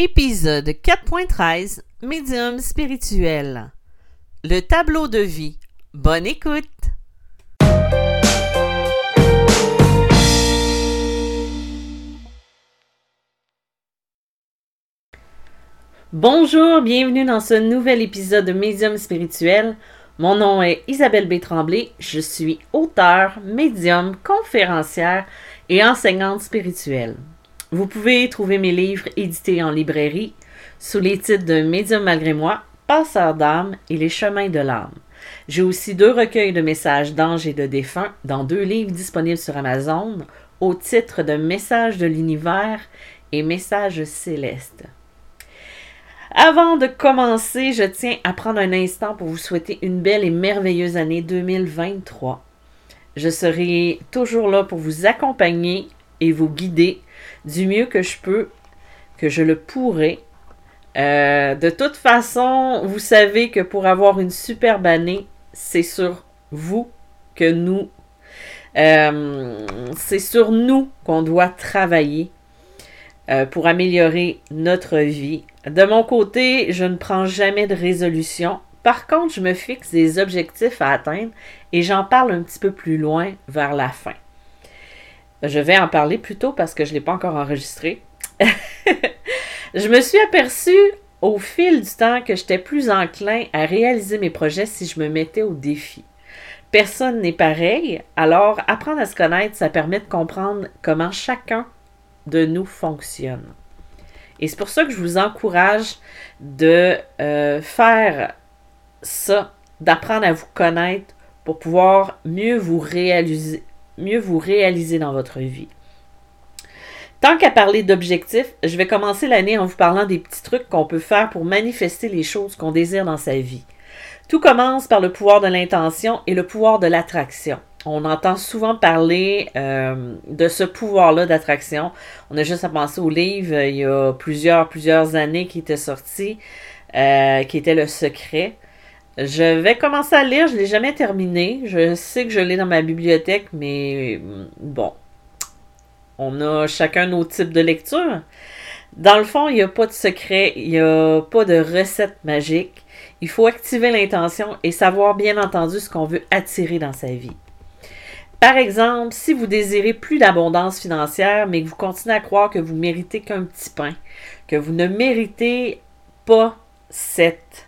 Épisode 4.13 Médium spirituel. Le tableau de vie. Bonne écoute. Bonjour, bienvenue dans ce nouvel épisode de Médium spirituel. Mon nom est Isabelle B. Je suis auteure, médium, conférencière et enseignante spirituelle. Vous pouvez trouver mes livres édités en librairie sous les titres de Médium malgré moi, Passeur d'âme et Les chemins de l'âme. J'ai aussi deux recueils de messages d'anges et de défunts dans deux livres disponibles sur Amazon au titre de Messages de l'univers et Messages célestes. Avant de commencer, je tiens à prendre un instant pour vous souhaiter une belle et merveilleuse année 2023. Je serai toujours là pour vous accompagner et vous guider du mieux que je peux, que je le pourrai. Euh, de toute façon, vous savez que pour avoir une superbe année, c'est sur vous que nous, euh, c'est sur nous qu'on doit travailler euh, pour améliorer notre vie. De mon côté, je ne prends jamais de résolution. Par contre, je me fixe des objectifs à atteindre et j'en parle un petit peu plus loin vers la fin. Je vais en parler plus tôt parce que je ne l'ai pas encore enregistré. je me suis aperçue au fil du temps que j'étais plus enclin à réaliser mes projets si je me mettais au défi. Personne n'est pareil, alors apprendre à se connaître, ça permet de comprendre comment chacun de nous fonctionne. Et c'est pour ça que je vous encourage de euh, faire ça, d'apprendre à vous connaître pour pouvoir mieux vous réaliser, mieux vous réaliser dans votre vie. Tant qu'à parler d'objectifs, je vais commencer l'année en vous parlant des petits trucs qu'on peut faire pour manifester les choses qu'on désire dans sa vie. Tout commence par le pouvoir de l'intention et le pouvoir de l'attraction. On entend souvent parler euh, de ce pouvoir-là d'attraction. On a juste à penser au livre euh, il y a plusieurs, plusieurs années qui était sorti, euh, qui était Le Secret. Je vais commencer à lire, je ne l'ai jamais terminé. Je sais que je l'ai dans ma bibliothèque, mais bon. On a chacun nos types de lecture. Dans le fond, il n'y a pas de secret, il n'y a pas de recette magique. Il faut activer l'intention et savoir bien entendu ce qu'on veut attirer dans sa vie. Par exemple, si vous désirez plus d'abondance financière, mais que vous continuez à croire que vous méritez qu'un petit pain, que vous ne méritez pas cette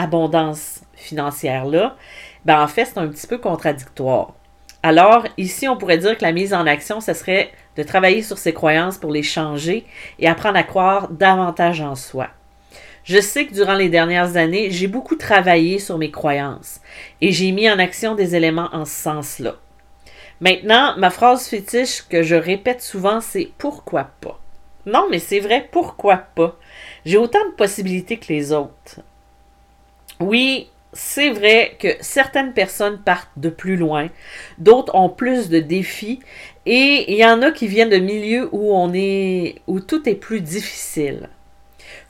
abondance financière-là, ben en fait, c'est un petit peu contradictoire. Alors, ici, on pourrait dire que la mise en action, ce serait de travailler sur ses croyances pour les changer et apprendre à croire davantage en soi. Je sais que durant les dernières années, j'ai beaucoup travaillé sur mes croyances et j'ai mis en action des éléments en ce sens-là. Maintenant, ma phrase fétiche que je répète souvent, c'est pourquoi pas. Non, mais c'est vrai, pourquoi pas? J'ai autant de possibilités que les autres. Oui, c'est vrai que certaines personnes partent de plus loin, d'autres ont plus de défis, et il y en a qui viennent de milieux où on est où tout est plus difficile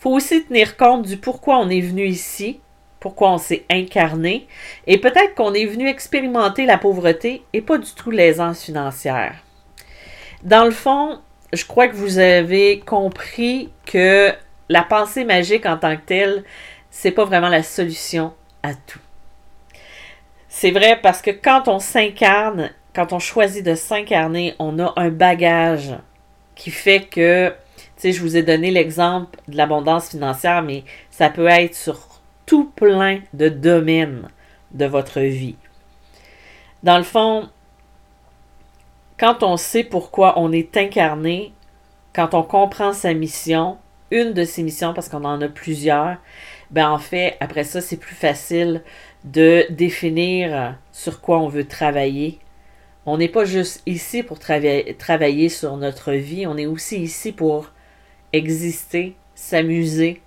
faut aussi tenir compte du pourquoi on est venu ici, pourquoi on s'est incarné, et peut-être qu'on est venu expérimenter la pauvreté et pas du tout l'aisance financière. Dans le fond, je crois que vous avez compris que la pensée magique en tant que telle, c'est pas vraiment la solution à tout. C'est vrai parce que quand on s'incarne, quand on choisit de s'incarner, on a un bagage qui fait que je vous ai donné l'exemple de l'abondance financière, mais ça peut être sur tout plein de domaines de votre vie. Dans le fond, quand on sait pourquoi on est incarné, quand on comprend sa mission, une de ses missions, parce qu'on en a plusieurs, ben en fait, après ça, c'est plus facile de définir sur quoi on veut travailler. On n'est pas juste ici pour travailler sur notre vie, on est aussi ici pour exister, s'amuser,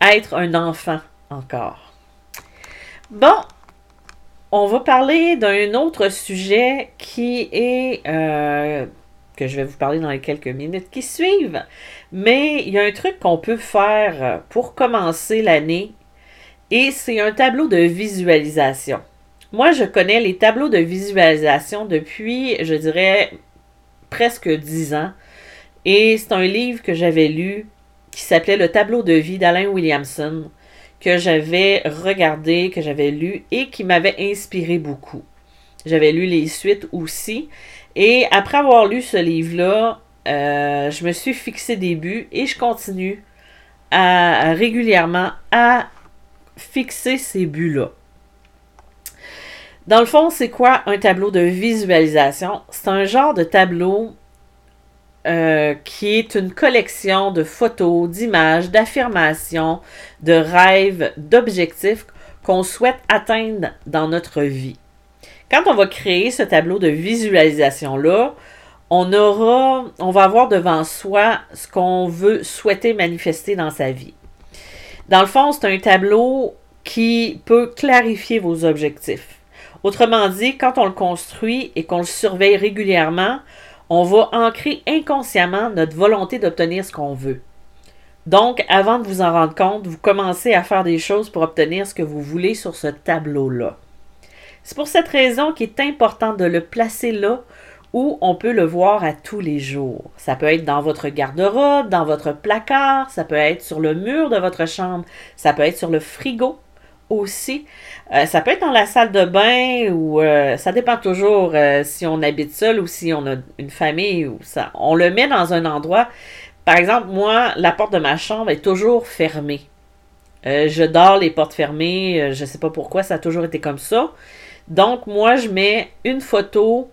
être un enfant encore. Bon, on va parler d'un autre sujet qui est euh, que je vais vous parler dans les quelques minutes qui suivent. Mais il y a un truc qu'on peut faire pour commencer l'année et c'est un tableau de visualisation. Moi, je connais les tableaux de visualisation depuis, je dirais, presque dix ans. Et c'est un livre que j'avais lu qui s'appelait Le tableau de vie d'Alain Williamson, que j'avais regardé, que j'avais lu et qui m'avait inspiré beaucoup. J'avais lu les suites aussi. Et après avoir lu ce livre-là, euh, je me suis fixé des buts et je continue régulièrement à fixer ces buts-là. Dans le fond, c'est quoi un tableau de visualisation? C'est un genre de tableau euh, qui est une collection de photos, d'images, d'affirmations, de rêves, d'objectifs qu'on souhaite atteindre dans notre vie. Quand on va créer ce tableau de visualisation-là, on aura, on va avoir devant soi ce qu'on veut souhaiter manifester dans sa vie. Dans le fond, c'est un tableau qui peut clarifier vos objectifs. Autrement dit, quand on le construit et qu'on le surveille régulièrement, on va ancrer inconsciemment notre volonté d'obtenir ce qu'on veut. Donc, avant de vous en rendre compte, vous commencez à faire des choses pour obtenir ce que vous voulez sur ce tableau-là. C'est pour cette raison qu'il est important de le placer là où on peut le voir à tous les jours. Ça peut être dans votre garde-robe, dans votre placard, ça peut être sur le mur de votre chambre, ça peut être sur le frigo, aussi. Euh, ça peut être dans la salle de bain ou euh, ça dépend toujours euh, si on habite seul ou si on a une famille ou ça. On le met dans un endroit. Par exemple, moi, la porte de ma chambre est toujours fermée. je dors les portes fermées. je ne sais pas pourquoi, ça a toujours été comme ça. Donc, moi, je mets une photo.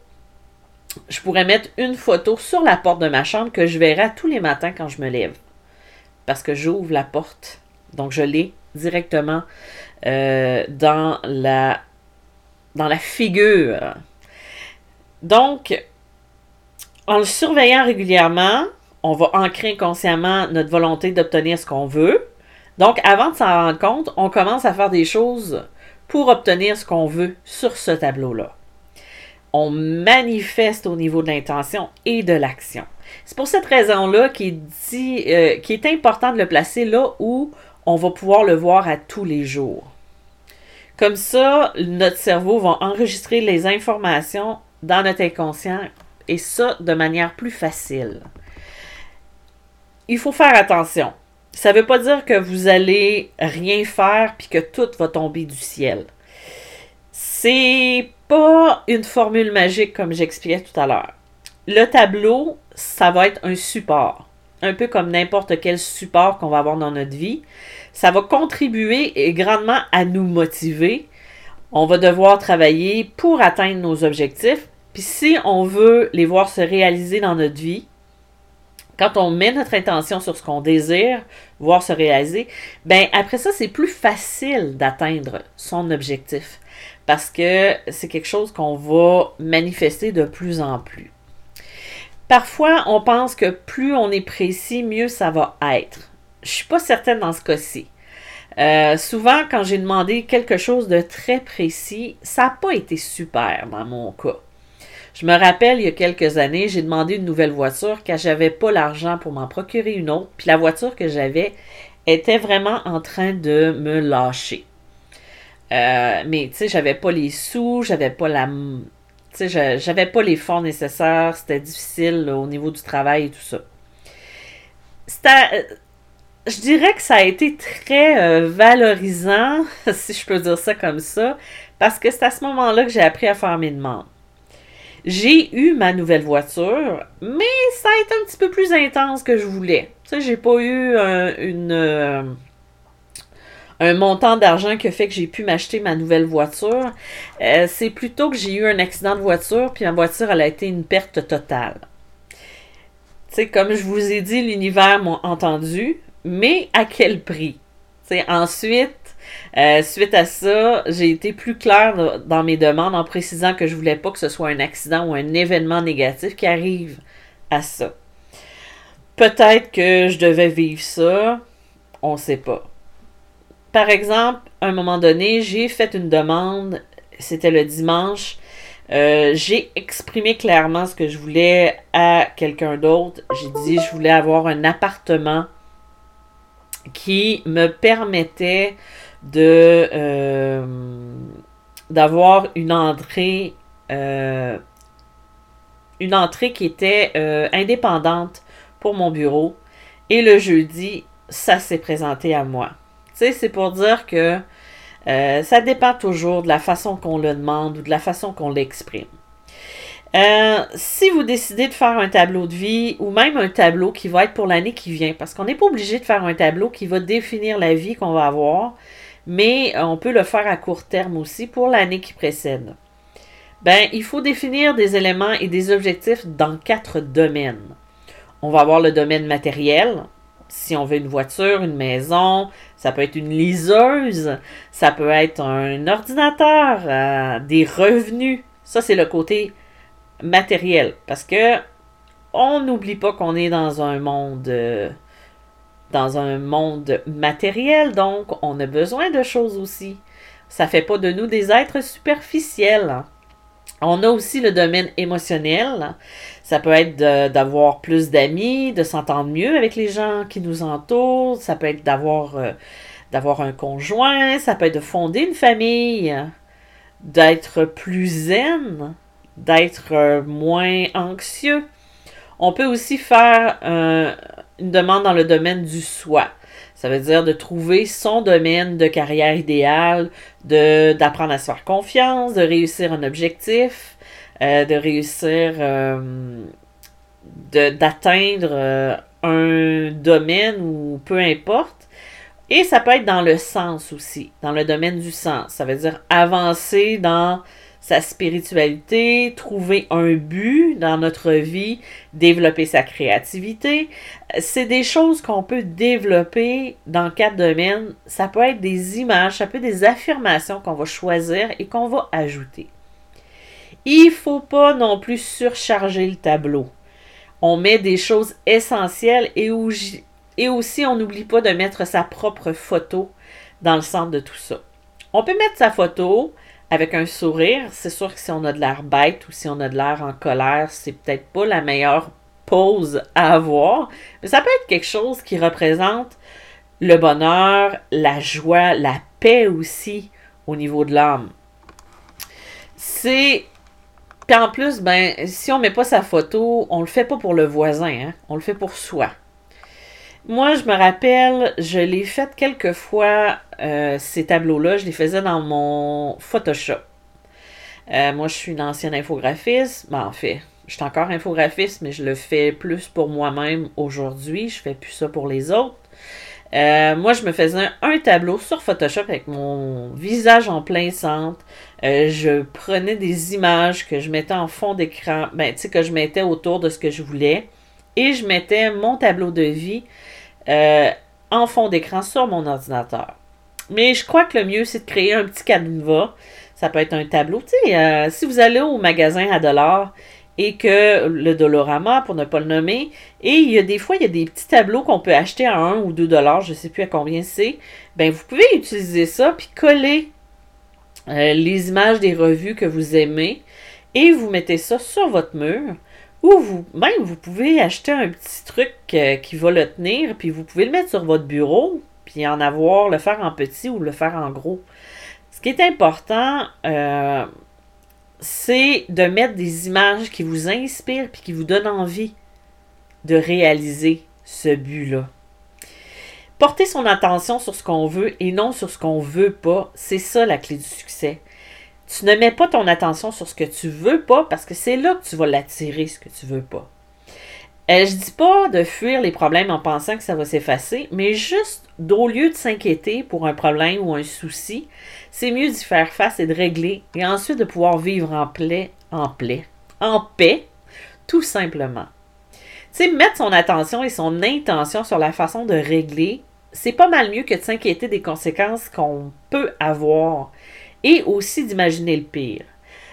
Je pourrais mettre une photo sur la porte de ma chambre que je verrai tous les matins quand je me lève. Parce que j'ouvre la porte. Donc, je l'ai directement euh, dans, la, dans la figure. Donc, en le surveillant régulièrement, on va ancrer inconsciemment notre volonté d'obtenir ce qu'on veut. Donc, avant de s'en rendre compte, on commence à faire des choses pour obtenir ce qu'on veut sur ce tableau-là. On manifeste au niveau de l'intention et de l'action. C'est pour cette raison-là qu'il euh, est important de le placer là où on va pouvoir le voir à tous les jours. Comme ça, notre cerveau va enregistrer les informations dans notre inconscient et ça de manière plus facile. Il faut faire attention. Ça ne veut pas dire que vous allez rien faire puis que tout va tomber du ciel. C'est pas une formule magique comme j'expliquais tout à l'heure. Le tableau, ça va être un support un peu comme n'importe quel support qu'on va avoir dans notre vie. Ça va contribuer grandement à nous motiver. On va devoir travailler pour atteindre nos objectifs. Puis si on veut les voir se réaliser dans notre vie, quand on met notre intention sur ce qu'on désire voir se réaliser, ben après ça, c'est plus facile d'atteindre son objectif parce que c'est quelque chose qu'on va manifester de plus en plus. Parfois, on pense que plus on est précis, mieux ça va être. Je suis pas certaine dans ce cas-ci. Euh, souvent, quand j'ai demandé quelque chose de très précis, ça n'a pas été super dans mon cas. Je me rappelle, il y a quelques années, j'ai demandé une nouvelle voiture car j'avais pas l'argent pour m'en procurer une autre, puis la voiture que j'avais était vraiment en train de me lâcher. Euh, mais tu sais, j'avais pas les sous, j'avais pas la, j'avais pas les fonds nécessaires, c'était difficile au niveau du travail et tout ça. C'était, euh, je dirais que ça a été très euh, valorisant, si je peux dire ça comme ça, parce que c'est à ce moment-là que j'ai appris à faire mes demandes. J'ai eu ma nouvelle voiture, mais ça a été un petit peu plus intense que je voulais. Tu sais, j'ai pas eu une euh, un montant d'argent qui a fait que j'ai pu m'acheter ma nouvelle voiture. Euh, c'est plutôt que j'ai eu un accident de voiture, puis ma voiture, elle a été une perte totale. Tu sais, comme je vous ai dit, l'univers m'a entendu, mais à quel prix? Tu ensuite, euh, suite à ça, j'ai été plus claire dans mes demandes en précisant que je voulais pas que ce soit un accident ou un événement négatif qui arrive à ça. Peut-être que je devais vivre ça, on ne sait pas. Par exemple, à un moment donné, j'ai fait une demande, c'était le dimanche. Euh, j'ai exprimé clairement ce que je voulais à quelqu'un d'autre. J'ai dit je voulais avoir un appartement qui me permettait de euh, d'avoir une entrée euh, une entrée qui était indépendante pour mon bureau Et le jeudi, ça s'est présenté à moi. Tu sais, c'est pour dire que euh, ça dépend toujours de la façon qu'on le demande ou de la façon qu'on l'exprime. Euh, si vous décidez de faire un tableau de vie ou même un tableau qui va être pour l'année qui vient, parce qu'on n'est pas obligé de faire un tableau qui va définir la vie qu'on va avoir, mais on peut le faire à court terme aussi pour l'année qui précède. Ben, il faut définir des éléments et des objectifs dans quatre domaines. On va avoir le domaine matériel. Si on veut une voiture, une maison, ça peut être une liseuse, ça peut être un ordinateur, euh, des revenus. Ça, c'est le côté matériel. Parce que on n'oublie pas qu'on est dans un monde euh, dans un monde matériel, donc on a besoin de choses aussi. Ça fait pas de nous des êtres superficiels. On a aussi le domaine émotionnel. Ça peut être d'avoir plus d'amis, de s'entendre mieux avec les gens qui nous entourent. Ça peut être d'avoir euh, d'avoir un conjoint. Ça peut être de fonder une famille, d'être plus zen d'être euh, moins anxieux. On peut aussi faire euh, une demande dans le domaine du soi. Ça veut dire de trouver son domaine de carrière idéal, de, d'apprendre à se faire confiance, de réussir un objectif, euh, de réussir d'atteindre un domaine ou peu importe. Et ça peut être dans le sens aussi, dans le domaine du sens. Ça veut dire avancer dans sa spiritualité, trouver un but dans notre vie, développer sa créativité. C'est des choses qu'on peut développer dans quatre domaines. Ça peut être des images, ça peut être des affirmations qu'on va choisir et qu'on va ajouter. Il ne faut pas non plus surcharger le tableau. On met des choses essentielles et, aussi on n'oublie pas de mettre sa propre photo dans le centre de tout ça. On peut mettre sa photo, avec un sourire. C'est sûr que si on a de l'air bête ou si on a de l'air en colère, c'est peut-être pas la meilleure pose à avoir. Mais ça peut être quelque chose qui représente le bonheur, la joie, la paix aussi au niveau de l'âme. C'est. Puis en plus, ben, si on met pas sa photo, on le fait pas pour le voisin, hein? on le fait pour soi. Moi, je me rappelle, je l'ai fait quelques fois, euh, ces tableaux-là, je les faisais dans mon Photoshop. Euh, moi, je suis une ancienne infographiste. Ben, en fait, je suis encore infographiste, mais je le fais plus pour moi-même aujourd'hui. Je fais plus ça pour les autres. Euh, moi, je me faisais un, tableau sur Photoshop avec mon visage en plein centre. je prenais des images que je mettais en fond d'écran, ben, tu sais, que je mettais autour de ce que je voulais. Et je mettais mon tableau de vie euh, en fond d'écran sur mon ordinateur. Mais je crois que le mieux, c'est de créer un petit canevas. Ça peut être un tableau. Tu sais, euh, si vous allez au magasin à dollars et que le Dolorama, pour ne pas le nommer, et il y a des fois, il y a des petits tableaux qu'on peut acheter à 1 ou 2 dollars, je ne sais plus à combien c'est. Ben, vous pouvez utiliser ça puis coller euh, les images des revues que vous aimez et vous mettez ça sur votre mur. Ou vous, même, vous pouvez acheter un petit truc euh, qui va le tenir, puis vous pouvez le mettre sur votre bureau, puis en avoir, le faire en petit ou le faire en gros. Ce qui est important, euh, c'est de mettre des images qui vous inspirent, puis qui vous donnent envie de réaliser ce but-là. Porter son attention sur ce qu'on veut et non sur ce qu'on veut pas, c'est ça la clé du succès. Tu ne mets pas ton attention sur ce que tu veux pas parce que c'est là que tu vas l'attirer, ce que tu veux pas. Euh, je dis pas de fuir les problèmes en pensant que ça va s'effacer, mais juste au lieu de s'inquiéter pour un problème ou un souci, c'est mieux d'y faire face et de régler et ensuite de pouvoir vivre en paix, en paix, en paix, tout simplement. Tu sais, mettre son attention et son intention sur la façon de régler, c'est pas mal mieux que de s'inquiéter des conséquences qu'on peut avoir et aussi d'imaginer le pire.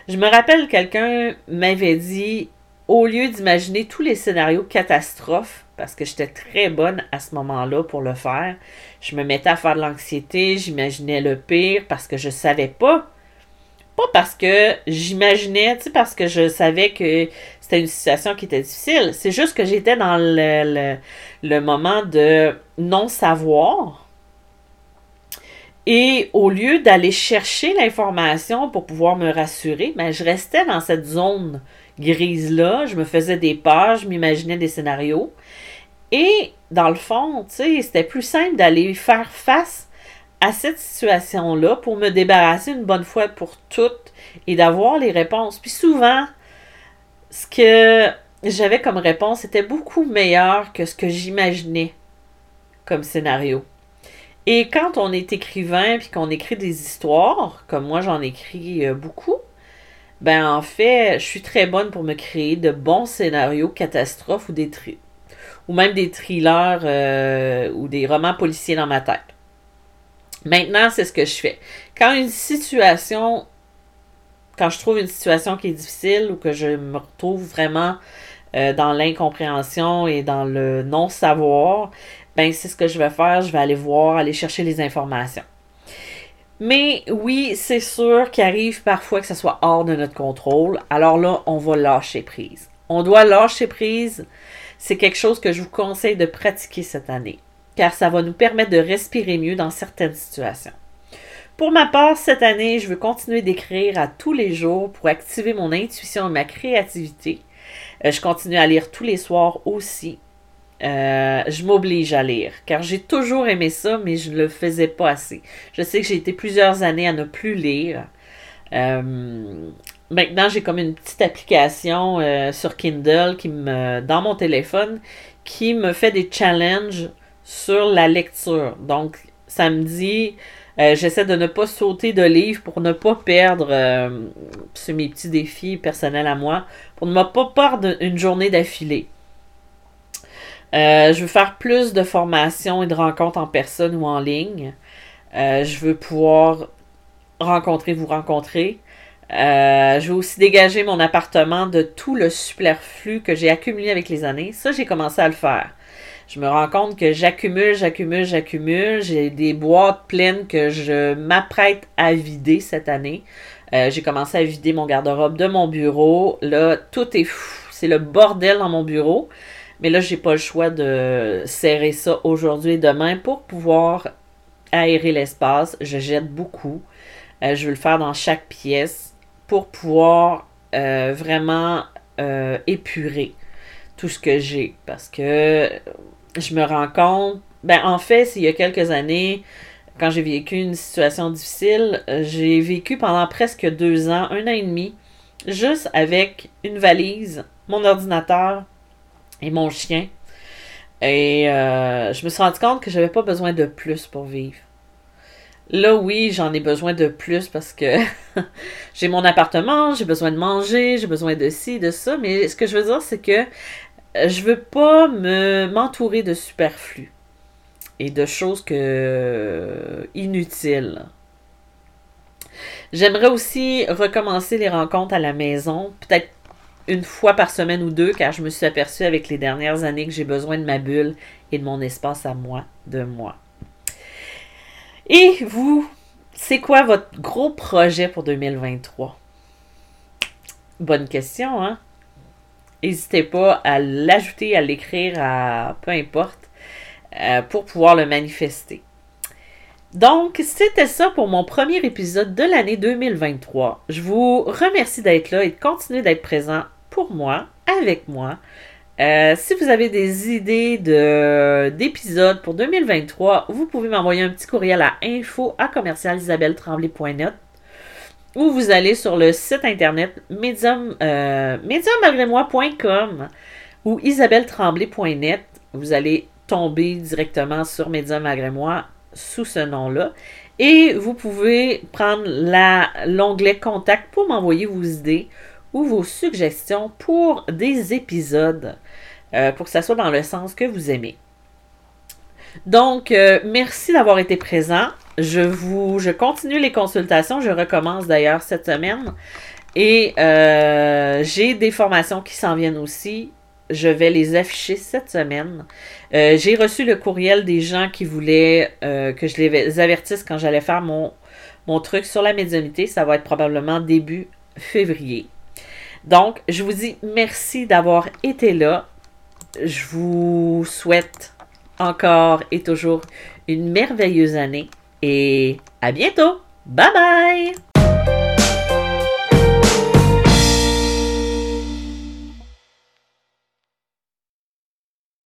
Je me rappelle quelqu'un m'avait dit au lieu d'imaginer tous les scénarios catastrophes, parce que j'étais très bonne à ce moment-là pour le faire, je me mettais à faire de l'anxiété, j'imaginais le pire parce que je savais pas. Pas parce que j'imaginais, tu sais, parce que je savais que c'était une situation qui était difficile. C'est juste que j'étais dans le, le moment de non-savoir et au lieu d'aller chercher l'information pour pouvoir me rassurer, ben, je restais dans cette zone grise-là. Je me faisais des pages, je m'imaginais des scénarios. Et dans le fond, c'était plus simple d'aller faire face à cette situation-là pour me débarrasser une bonne fois pour toutes et d'avoir les réponses. Puis souvent, ce que j'avais comme réponse était beaucoup meilleur que ce que j'imaginais comme scénario. Et quand on est écrivain puis qu'on écrit des histoires, comme moi j'en écris euh, beaucoup, ben en fait, je suis très bonne pour me créer de bons scénarios catastrophes ou des ou même des thrillers euh, ou des romans policiers dans ma tête. Maintenant, c'est ce que je fais. Quand une situation, quand je trouve une situation qui est difficile ou que je me retrouve vraiment euh, dans l'incompréhension et dans le non-savoir, ben c'est ce que je vais faire. Je vais aller voir, aller chercher les informations. Mais oui, c'est sûr qu'il arrive parfois que ce soit hors de notre contrôle. Alors là, on va lâcher prise. On doit lâcher prise. C'est quelque chose que je vous conseille de pratiquer cette année, car ça va nous permettre de respirer mieux dans certaines situations. Pour ma part, cette année, je veux continuer d'écrire à tous les jours pour activer mon intuition et ma créativité. Euh, je continue à lire tous les soirs aussi euh, je m'oblige à lire, car j'ai toujours aimé ça, mais je ne le faisais pas assez. Je sais que j'ai été plusieurs années à ne plus lire. Euh, maintenant, j'ai comme une petite application sur Kindle qui me, dans mon téléphone qui me fait des challenges sur la lecture. Donc, ça me dit, j'essaie de ne pas sauter de livres pour ne pas perdre, c'est mes petits défis personnels à moi, pour ne pas perdre une journée d'affilée. Euh, je veux faire plus de formations et de rencontres en personne ou en ligne. Euh, je veux pouvoir rencontrer, vous rencontrer. Euh, je veux aussi dégager mon appartement de tout le superflu que j'ai accumulé avec les années. Ça, j'ai commencé à le faire. Je me rends compte que j'accumule, j'accumule, j'accumule. J'ai des boîtes pleines que je m'apprête à vider cette année. j'ai commencé à vider mon garde-robe de mon bureau. Là, tout est fou. C'est le bordel dans mon bureau. Mais là, j'ai pas le choix de serrer ça aujourd'hui et demain pour pouvoir aérer l'espace. Je jette beaucoup. Euh, je veux le faire dans chaque pièce pour pouvoir euh, vraiment euh, épurer tout ce que j'ai. Parce que je me rends compte, ben en fait, il y a quelques années, quand j'ai vécu une situation difficile, j'ai vécu pendant presque deux ans, un an et demi, juste avec une valise, mon ordinateur, et mon chien. Et euh, je me suis rendu compte que j'avais pas besoin de plus pour vivre. Là, oui, j'en ai besoin de plus parce que j'ai mon appartement, j'ai besoin de manger, j'ai besoin de ci, de ça. Mais ce que je veux dire, c'est que je veux pas me m'entourer de superflu et de choses que inutiles. J'aimerais aussi recommencer les rencontres à la maison, peut-être une fois par semaine ou deux, car je me suis aperçue avec les dernières années que j'ai besoin de ma bulle et de mon espace à moi, de moi. Et vous, c'est quoi votre gros projet pour 2023? Bonne question, hein? N'hésitez pas à l'ajouter, à l'écrire, à peu importe, euh, pour pouvoir le manifester. Donc, c'était ça pour mon premier épisode de l'année 2023. Je vous remercie d'être là et de continuer d'être présent pour moi, avec moi. Euh, si vous avez des idées de, d'épisodes pour 2023, vous pouvez m'envoyer un petit courriel à info à commercialisabelletremblay.net ou vous allez sur le site internet medium, euh, moi.com ou isabelletremblay.net. Vous allez tomber directement sur Medium malgré sous ce nom-là. Et vous pouvez prendre l'onglet Contact pour m'envoyer vos idées ou vos suggestions pour des épisodes, euh, pour que ça soit dans le sens que vous aimez. Donc, euh, merci d'avoir été présent. Je vous, je continue les consultations. Je recommence d'ailleurs cette semaine. Et euh, j'ai des formations qui s'en viennent aussi. Je vais les afficher cette semaine. j'ai reçu le courriel des gens qui voulaient que je les avertisse quand j'allais faire mon, mon truc sur la médiumnité. Ça va être probablement début février. Donc, je vous dis merci d'avoir été là. Je vous souhaite encore et toujours une merveilleuse année et à bientôt. Bye bye!